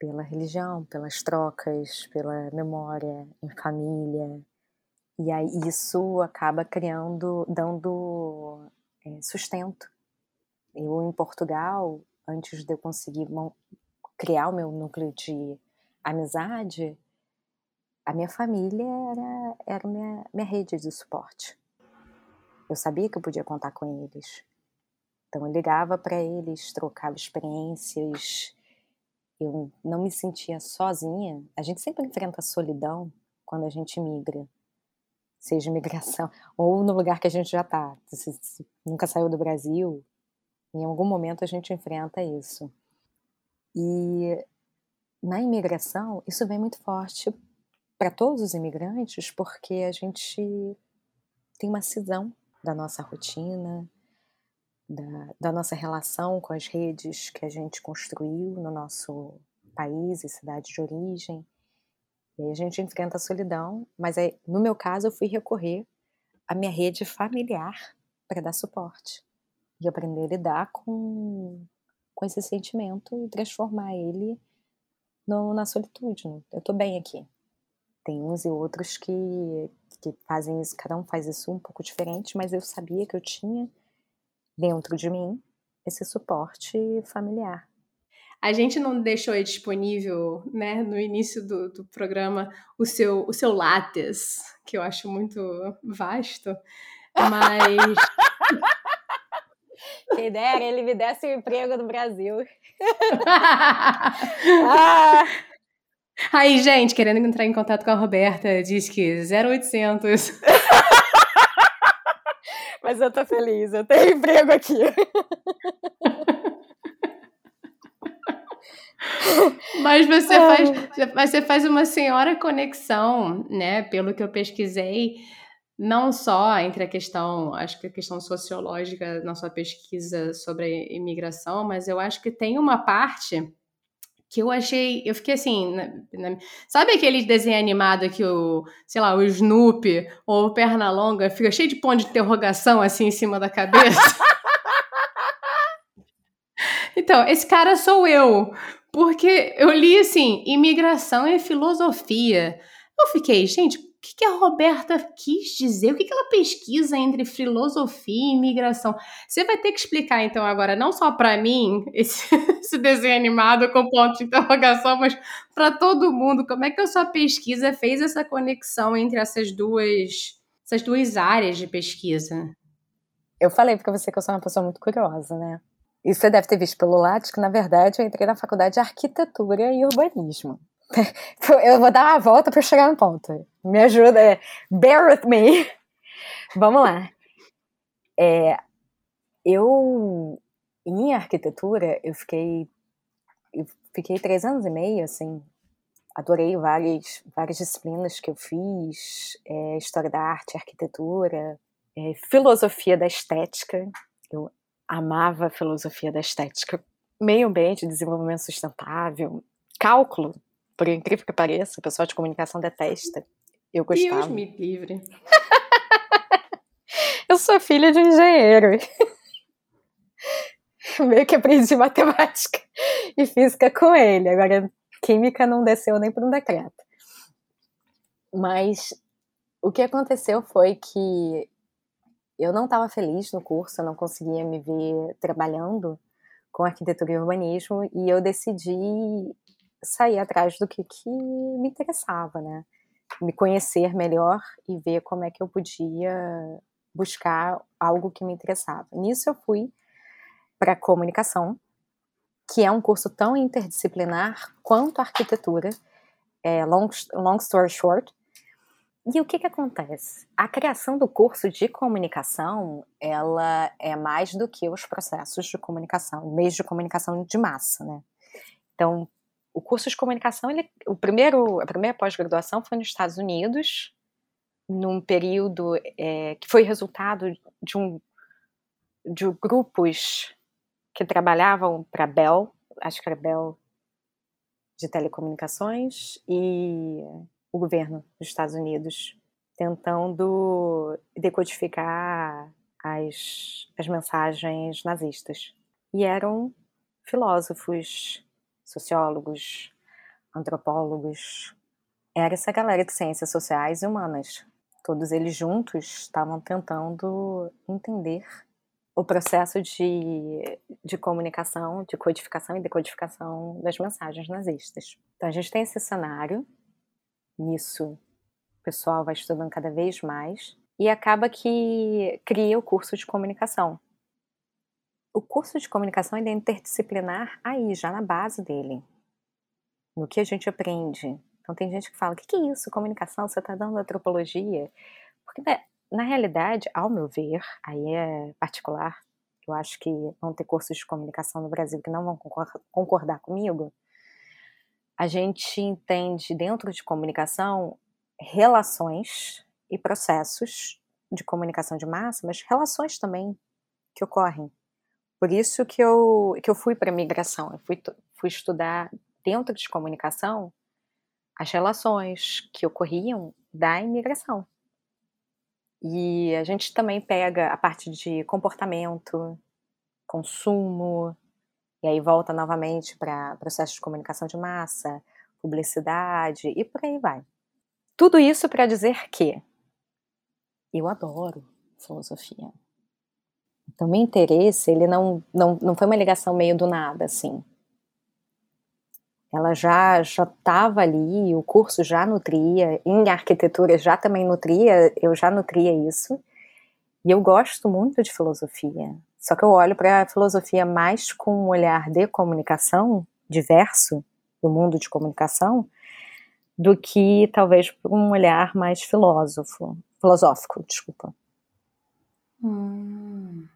pela religião, pelas trocas, pela memória em família. E aí isso acaba criando, dando é, sustento. Eu, em Portugal, antes de eu conseguir criar o meu núcleo de amizade, a minha família era, era minha, minha rede de suporte. Eu sabia que eu podia contar com eles. Então eu ligava para eles, trocava experiências, eu não me sentia sozinha. A gente sempre enfrenta a solidão quando a gente migra, seja migração ou no lugar que a gente já está. Nunca saiu do Brasil, em algum momento a gente enfrenta isso. E na imigração, isso vem muito forte para todos os imigrantes, porque a gente tem uma cisão da nossa rotina, da, da nossa relação com as redes que a gente construiu no nosso país e cidade de origem. E a gente enfrenta a solidão, mas aí, no meu caso eu fui recorrer à minha rede familiar para dar suporte e aprender a lidar com, com esse sentimento e transformar ele no, na solitude. Né? Eu estou bem aqui. Tem uns e outros que, que fazem isso, cada um faz isso um pouco diferente, mas eu sabia que eu tinha dentro de mim esse suporte familiar. A gente não deixou aí disponível, né, no início do, do programa, o seu, o seu Lattes, que eu acho muito vasto, mas. Quem dera ele me desse um emprego no Brasil. ah. Aí, gente, querendo entrar em contato com a Roberta, diz que 0800. Mas eu tô feliz, eu tenho emprego aqui. Mas você faz, você faz uma senhora conexão, né? Pelo que eu pesquisei, não só entre a questão, acho que a questão sociológica na sua pesquisa sobre a imigração, mas eu acho que tem uma parte que eu achei, eu fiquei assim, na, na, sabe aquele desenho animado que o, sei lá, o Snoopy ou o Pernalonga fica cheio de ponto de interrogação assim em cima da cabeça? então, esse cara sou eu, porque eu li assim, imigração e filosofia. Eu fiquei, gente, que, que a Roberta quis dizer? O que, que ela pesquisa entre filosofia e imigração? Você vai ter que explicar, então, agora, não só para mim, esse, esse, desenho animado com ponto de interrogação, mas para todo mundo. Como é que a sua pesquisa fez essa conexão entre essas duas, essas duas áreas de pesquisa? Eu falei para você que eu sou uma pessoa muito curiosa, né? E você deve ter visto pelo Lattes que, na verdade, eu entrei na faculdade de arquitetura e urbanismo. eu vou dar uma volta para chegar no ponto. Me ajuda, é, bear with me. Vamos lá. É, eu, em arquitetura, eu fiquei, eu fiquei três anos e meio, assim, adorei várias, várias disciplinas que eu fiz, é, história da arte, arquitetura, é, filosofia da estética, eu amava a filosofia da estética, meio ambiente, desenvolvimento sustentável, cálculo, por incrível que pareça, o pessoal de comunicação detesta. Eu gostava. Deus me livre. eu sou filha de um engenheiro. Meio que aprendi matemática e física com ele. Agora, química não desceu nem por um decreto. Mas o que aconteceu foi que eu não estava feliz no curso, eu não conseguia me ver trabalhando com arquitetura e urbanismo, e eu decidi sair atrás do que, que me interessava, né? Me conhecer melhor e ver como é que eu podia buscar algo que me interessava. Nisso eu fui para comunicação, que é um curso tão interdisciplinar quanto arquitetura, é, long, long story short. E o que, que acontece? A criação do curso de comunicação, ela é mais do que os processos de comunicação, meios de comunicação de massa, né? Então, o curso de comunicação, ele, o primeiro, a primeira pós-graduação foi nos Estados Unidos, num período é, que foi resultado de um de grupos que trabalhavam para Bell, acho que era Bell de telecomunicações e o governo dos Estados Unidos tentando decodificar as, as mensagens nazistas. E eram filósofos, sociólogos, antropólogos. Era essa galera de ciências sociais e humanas. Todos eles juntos estavam tentando entender o processo de, de comunicação, de codificação e decodificação das mensagens nazistas. Então a gente tem esse cenário, nisso o pessoal vai estudando cada vez mais, e acaba que cria o curso de comunicação, o curso de comunicação é interdisciplinar aí, já na base dele. No que a gente aprende. Então tem gente que fala, o que, que é isso, comunicação? Você está dando antropologia? Porque né, na realidade, ao meu ver, aí é particular, eu acho que vão ter cursos de comunicação no Brasil que não vão concordar comigo. A gente entende dentro de comunicação relações e processos de comunicação de massa, mas relações também que ocorrem por isso que eu, que eu fui para migração, eu fui, fui estudar dentro de comunicação as relações que ocorriam da imigração. E a gente também pega a parte de comportamento, consumo, e aí volta novamente para processos de comunicação de massa, publicidade e por aí vai. Tudo isso para dizer que eu adoro filosofia. Então, meu interesse, ele não, não, não foi uma ligação meio do nada, assim. ela já já estava ali, o curso já nutria, em arquitetura já também nutria, eu já nutria isso. E eu gosto muito de filosofia. Só que eu olho para a filosofia mais com um olhar de comunicação, diverso, do mundo de comunicação, do que talvez um olhar mais filósofo, filosófico, desculpa. Hum.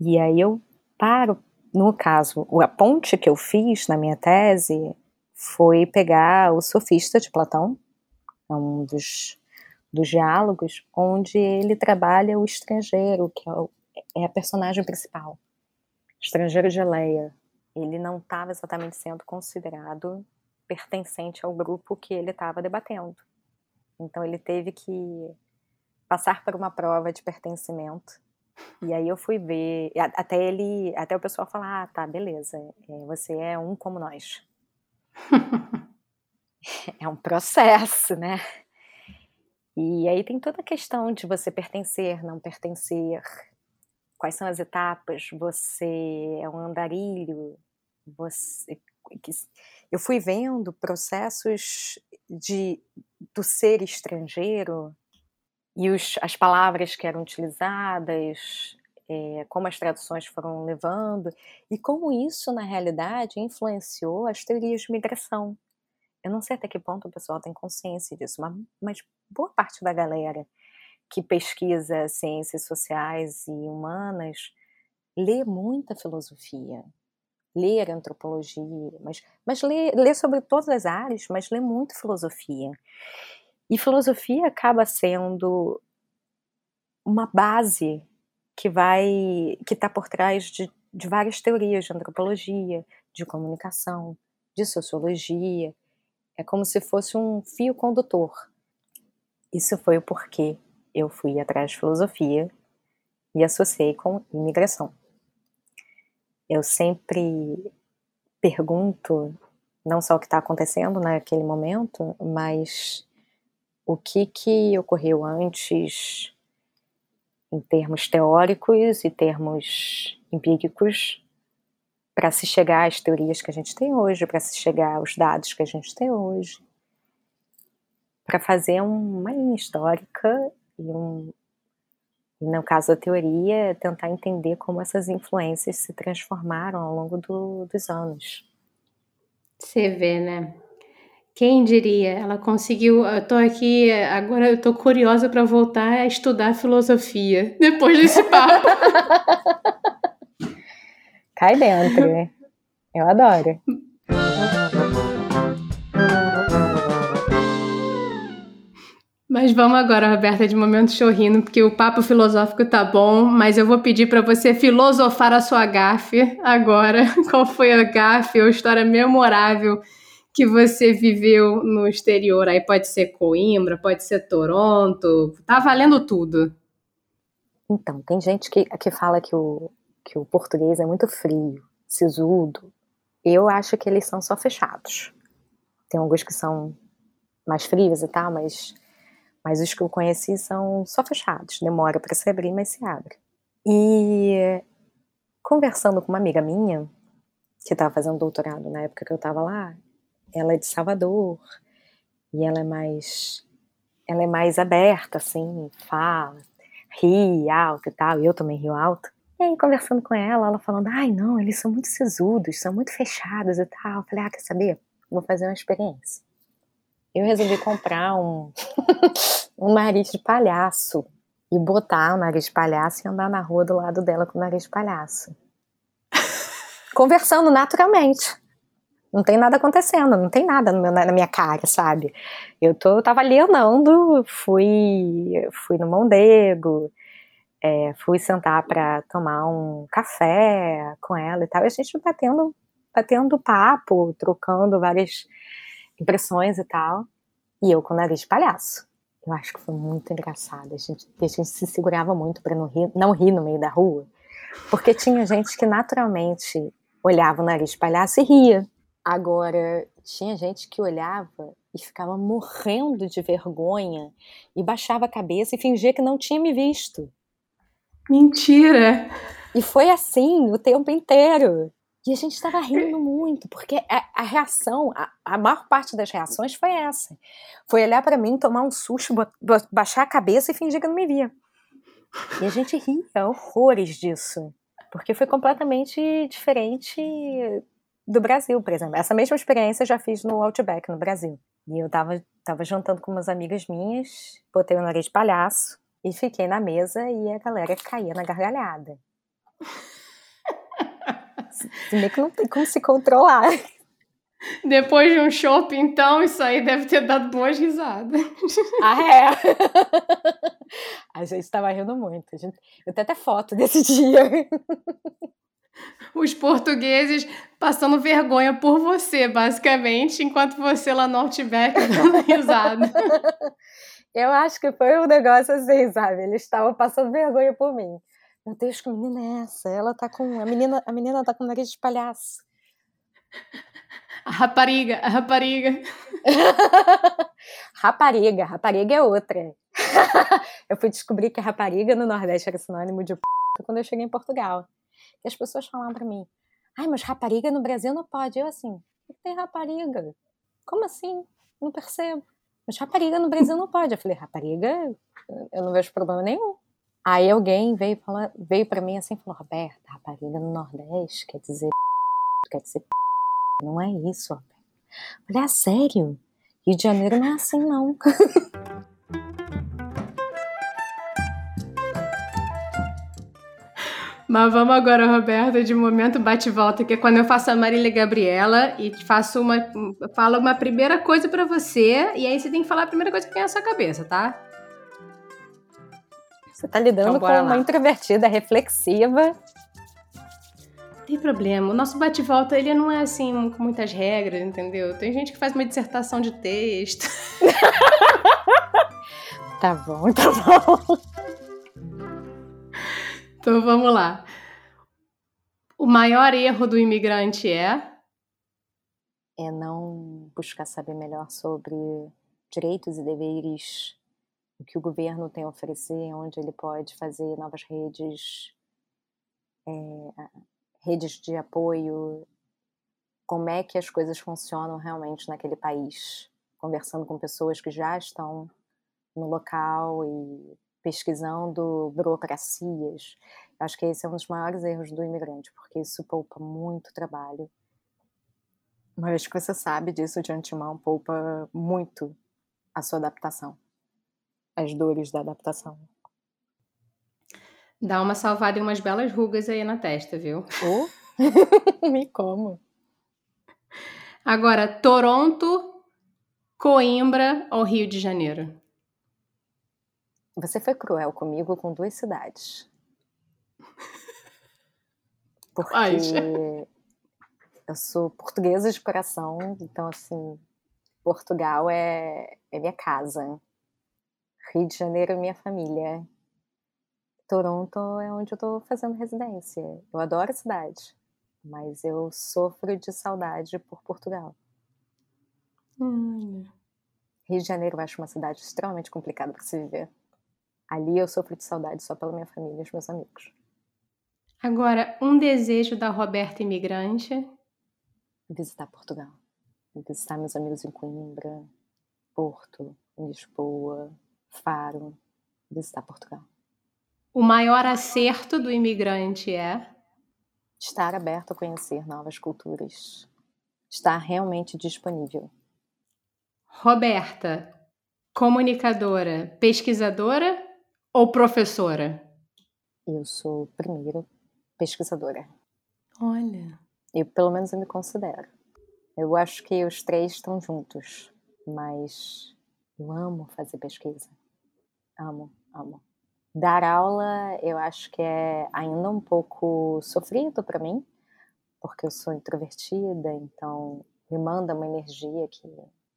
E aí eu paro, no caso, a ponte que eu fiz na minha tese foi pegar o Sofista de Platão, é um dos, dos diálogos, onde ele trabalha o estrangeiro, que é, o, é a personagem principal. Estrangeiro de Leia. Ele não estava exatamente sendo considerado pertencente ao grupo que ele estava debatendo. Então ele teve que passar por uma prova de pertencimento. E aí eu fui ver, até ele, até o pessoal falar, ah, tá, beleza, é, você é um como nós. é um processo, né? E aí tem toda a questão de você pertencer, não pertencer, quais são as etapas, você é um andarilho, você eu fui vendo processos de do ser estrangeiro e os, as palavras que eram utilizadas, é, como as traduções foram levando e como isso na realidade influenciou as teorias de migração. Eu não sei até que ponto o pessoal tem consciência disso, mas, mas boa parte da galera que pesquisa ciências sociais e humanas lê muita filosofia, ler antropologia, mas, mas lê, lê sobre todas as áreas, mas lê muito filosofia. E filosofia acaba sendo uma base que vai que está por trás de, de várias teorias de antropologia, de comunicação, de sociologia. É como se fosse um fio condutor. Isso foi o porquê eu fui atrás de filosofia e associei com imigração eu sempre pergunto não só o que está acontecendo naquele momento, mas o que que ocorreu antes em termos teóricos e termos empíricos para se chegar às teorias que a gente tem hoje, para se chegar aos dados que a gente tem hoje, para fazer uma linha histórica e um, no caso da teoria, tentar entender como essas influências se transformaram ao longo do, dos anos. Você vê, né? Quem diria? Ela conseguiu. Eu tô aqui, agora eu tô curiosa para voltar a estudar filosofia depois desse papo. Cai dentro, Eu adoro. Mas vamos agora, Roberta, de momento chorrindo, porque o papo filosófico tá bom, mas eu vou pedir para você filosofar a sua gafe agora. Qual foi a gafe ou história memorável que você viveu no exterior? Aí pode ser Coimbra, pode ser Toronto, tá valendo tudo. Então, tem gente que, que fala que o, que o português é muito frio, sisudo. Eu acho que eles são só fechados. Tem alguns que são mais frios e tal, mas mas os que eu conheci são só fechados, demora para se abrir, mas se abre. E conversando com uma amiga minha, que estava fazendo doutorado na época que eu estava lá, ela é de Salvador, e ela é mais ela é mais aberta, assim, fala, ri alto e tal, e eu também rio alto. E aí, conversando com ela, ela falando, ai, não, eles são muito sisudos, são muito fechados e tal. Eu falei, ah, quer saber? Vou fazer uma experiência. Eu resolvi comprar um um nariz de palhaço e botar o nariz de palhaço e andar na rua do lado dela com o nariz de palhaço. Conversando naturalmente. Não tem nada acontecendo, não tem nada meu, na minha cara, sabe? Eu tô, tava ali andando, fui, fui no Mondego, é, fui sentar para tomar um café com ela e tal, e a gente batendo, batendo papo, trocando várias impressões e tal, e eu com o nariz de palhaço. Eu acho que foi muito engraçado. A gente, a gente se segurava muito para não rir, não rir no meio da rua, porque tinha gente que naturalmente olhava o nariz de palhaço e ria. Agora, tinha gente que olhava e ficava morrendo de vergonha e baixava a cabeça e fingia que não tinha me visto. Mentira! E foi assim o tempo inteiro. E a gente estava rindo muito, porque a, a reação, a, a, maior parte das reações foi essa. Foi olhar para mim, tomar um susto, baixar a cabeça e fingir que não me via. E a gente ria horrores disso, porque foi completamente diferente do Brasil, por exemplo. Essa mesma experiência eu já fiz no Outback, no Brasil. E eu tava, tava jantando com umas amigas minhas, botei o nariz de palhaço e fiquei na mesa e a galera caía na gargalhada. Se que não tem como se controlar. Depois de um shopping, então, isso aí deve ter dado boas risadas. Ah, é? A gente estava rindo muito. Gente... Eu tenho até foto desse dia. Os portugueses passando vergonha por você, basicamente, enquanto você lá no Outback dando risada. Eu acho que foi um negócio assim, sabe? Eles estavam passando vergonha por mim. Meu Deus, que menina é essa? Ela tá com. A menina, a menina tá com nariz de palhaço. A rapariga, a rapariga. rapariga, rapariga é outra. eu fui descobrir que a rapariga no Nordeste era sinônimo de p quando eu cheguei em Portugal. E as pessoas falavam para mim: ai, mas rapariga no Brasil não pode. Eu assim: o que tem rapariga? Como assim? Não percebo. Mas rapariga no Brasil não pode. Eu falei: rapariga, eu não vejo problema nenhum. Aí alguém veio falar, veio para mim assim e falou: Roberta, rapariga no Nordeste quer dizer quer dizer não é isso, Roberta. Falei, ah, sério? Rio de Janeiro não é assim, não. Mas vamos agora, Roberta, de momento bate-volta, que é quando eu faço a Marília Gabriela e faço uma. falo uma primeira coisa para você, e aí você tem que falar a primeira coisa que vem na sua cabeça, tá? Você tá lidando então, com uma introvertida reflexiva. Tem problema. O nosso bate-volta, ele não é assim, com muitas regras, entendeu? Tem gente que faz uma dissertação de texto. tá bom, tá bom. Então vamos lá. O maior erro do imigrante é? É não buscar saber melhor sobre direitos e deveres o que o governo tem a oferecer, onde ele pode fazer novas redes, é, redes de apoio, como é que as coisas funcionam realmente naquele país, conversando com pessoas que já estão no local e pesquisando burocracias. Acho que esse é um dos maiores erros do imigrante, porque isso poupa muito trabalho. Uma vez que você sabe disso de antemão, poupa muito a sua adaptação as dores da adaptação. Dá uma salvada e umas belas rugas aí na testa, viu? Oh? Me como. Agora, Toronto, Coimbra ou Rio de Janeiro? Você foi cruel comigo com duas cidades. Porque eu sou portuguesa de coração, então, assim, Portugal é, é minha casa. Rio de Janeiro é minha família. Toronto é onde eu estou fazendo residência. Eu adoro a cidade, mas eu sofro de saudade por Portugal. Hum. Rio de Janeiro eu acho uma cidade extremamente complicada para se viver. Ali eu sofro de saudade só pela minha família e os meus amigos. Agora, um desejo da Roberta imigrante? Visitar Portugal. Visitar meus amigos em Coimbra, Porto, em Lisboa, Faro, visitar Portugal. O maior acerto do imigrante é? Estar aberto a conhecer novas culturas. Estar realmente disponível. Roberta, comunicadora, pesquisadora ou professora? Eu sou, primeiro, pesquisadora. Olha. Eu, pelo menos, eu me considero. Eu acho que os três estão juntos, mas eu amo fazer pesquisa. Amo, amo. Dar aula, eu acho que é ainda um pouco sofrido para mim, porque eu sou introvertida, então me manda uma energia que,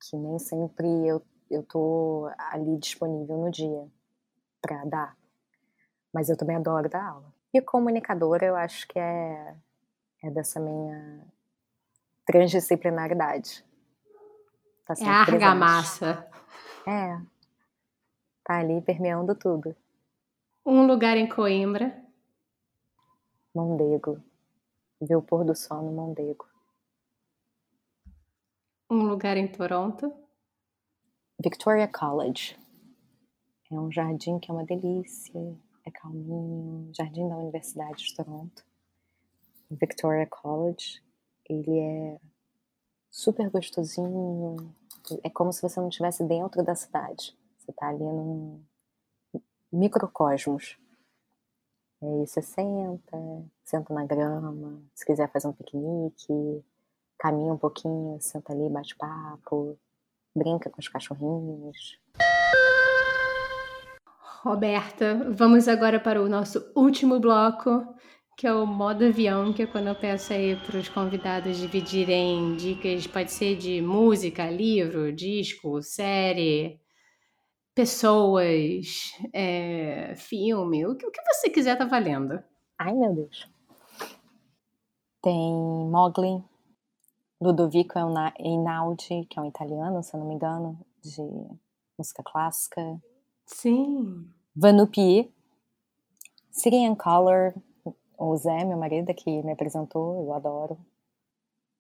que nem sempre eu, eu tô ali disponível no dia para dar. Mas eu também adoro dar aula. E comunicadora, eu acho que é, é dessa minha transdisciplinaridade. Tá é argamassa. É. Tá ali permeando tudo. Um lugar em Coimbra. Mondego. ver o pôr do sol no Mondego. Um lugar em Toronto? Victoria College. É um jardim que é uma delícia, é calminho, jardim da Universidade de Toronto. Victoria College. Ele é super gostosinho, é como se você não estivesse dentro da cidade. Você está ali num microcosmos. E aí você senta, senta na grama, se quiser fazer um piquenique, caminha um pouquinho, senta ali, bate papo, brinca com os cachorrinhos. Roberta, vamos agora para o nosso último bloco, que é o modo avião, que é quando eu peço aí para os convidados dividirem dicas, pode ser de música, livro, disco, série, pessoas, é, filme, o que, o que você quiser tá valendo. Ai, meu Deus. Tem Mogli, Ludovico Einaudi, que é um italiano, se eu não me engano, de música clássica. Sim. Vanupier, Syrian Color, o Zé, meu marido, que me apresentou, eu adoro.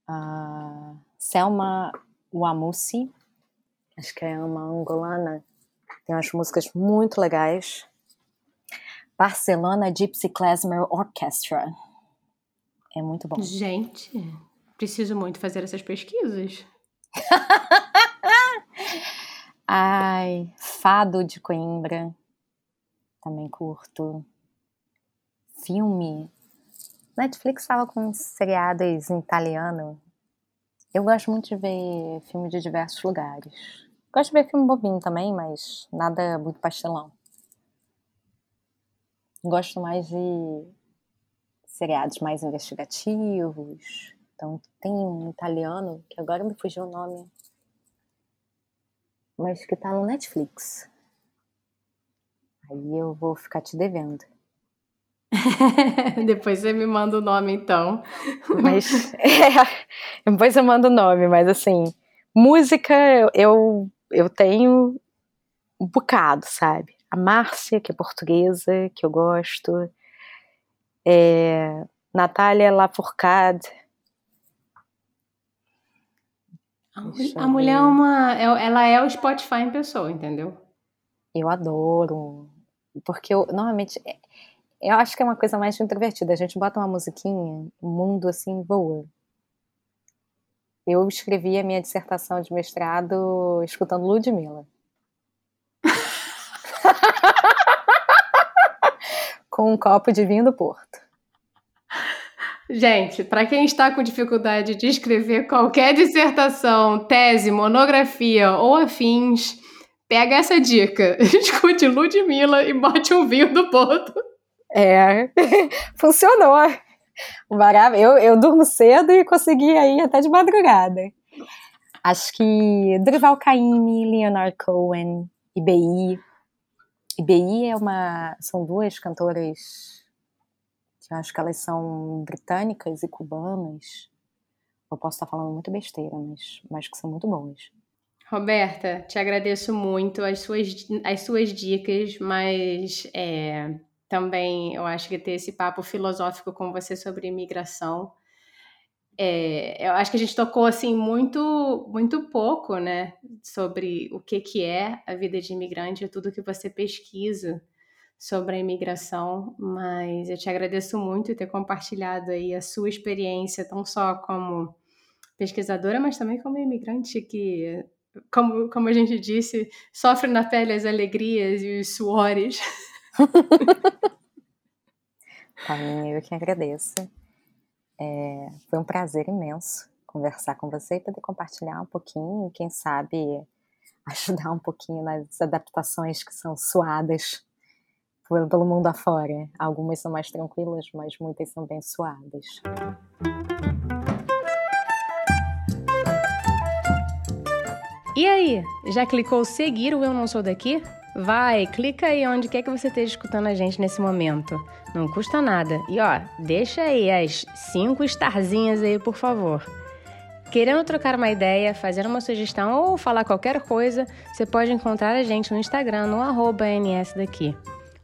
Uh, Selma Wamusi, acho que é uma angolana, tem umas músicas muito legais. Barcelona Gypsy Klezmer Orchestra. É muito bom. Gente, preciso muito fazer essas pesquisas. Ai, Fado de Coimbra. Também curto filme. Netflix estava com seriados em italiano. Eu gosto muito de ver filme de diversos lugares. Gosto de ver filme bobinho também, mas nada muito pastelão. Gosto mais de seriados mais investigativos. Então tem um italiano, que agora me fugiu o nome, mas que tá no Netflix. Aí eu vou ficar te devendo. depois você me manda o nome, então. Mas, é, depois eu mando o nome, mas assim, música eu, eu tenho um bocado, sabe? A Márcia, que é portuguesa, que eu gosto. É, Natália Lafourcade. A, a mulher é uma. É, ela é o Spotify em pessoa, entendeu? Eu adoro. Porque eu, normalmente é, eu acho que é uma coisa mais introvertida. A gente bota uma musiquinha, o mundo assim voa. Eu escrevi a minha dissertação de mestrado escutando Ludmilla. Com um copo de vinho do Porto. Gente, para quem está com dificuldade de escrever qualquer dissertação, tese, monografia ou afins, pega essa dica. Escute Ludmilla e bote um vinho do Porto. É, funcionou. Eu, eu durmo cedo e consegui aí até de madrugada. Acho que Durval Caymmi, Leonard Cohen, IBI. IBI é uma, são duas cantoras acho que elas são britânicas e cubanas. Eu posso estar falando muito besteira, mas, mas que são muito boas. Roberta, te agradeço muito as suas, as suas dicas, mas é, também eu acho que ter esse papo filosófico com você sobre imigração. É, eu acho que a gente tocou assim muito muito pouco, né, sobre o que que é a vida de imigrante, tudo que você pesquisa sobre a imigração, mas eu te agradeço muito ter compartilhado aí a sua experiência, não só como pesquisadora, mas também como imigrante que, como, como a gente disse, sofre na pele as alegrias e os suores Caminho, eu que agradeço. É, foi um prazer imenso conversar com você e poder compartilhar um pouquinho, quem sabe ajudar um pouquinho nas adaptações que são suadas pelo mundo afora. Algumas são mais tranquilas, mas muitas são bem suadas. E aí, já clicou seguir o Eu Não Sou Daqui? Vai, clica aí onde quer que você esteja escutando a gente nesse momento. Não custa nada. E ó, deixa aí as cinco starzinhas aí, por favor. Querendo trocar uma ideia, fazer uma sugestão ou falar qualquer coisa, você pode encontrar a gente no Instagram, no arroba NSDaqui.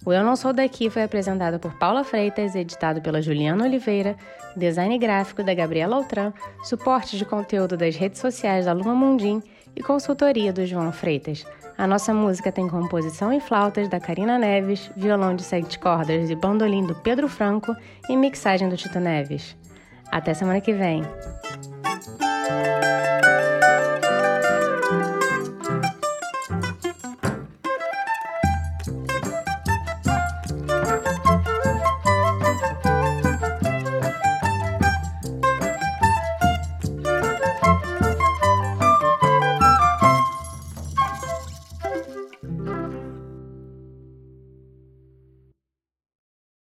O Eu Não Sou Daqui foi apresentado por Paula Freitas, editado pela Juliana Oliveira, design gráfico da Gabriela Altran, suporte de conteúdo das redes sociais da Luma Mundim e consultoria do João Freitas. A nossa música tem composição em flautas da Karina Neves, violão de sete cordas e bandolim do Pedro Franco e mixagem do Tito Neves. Até semana que vem!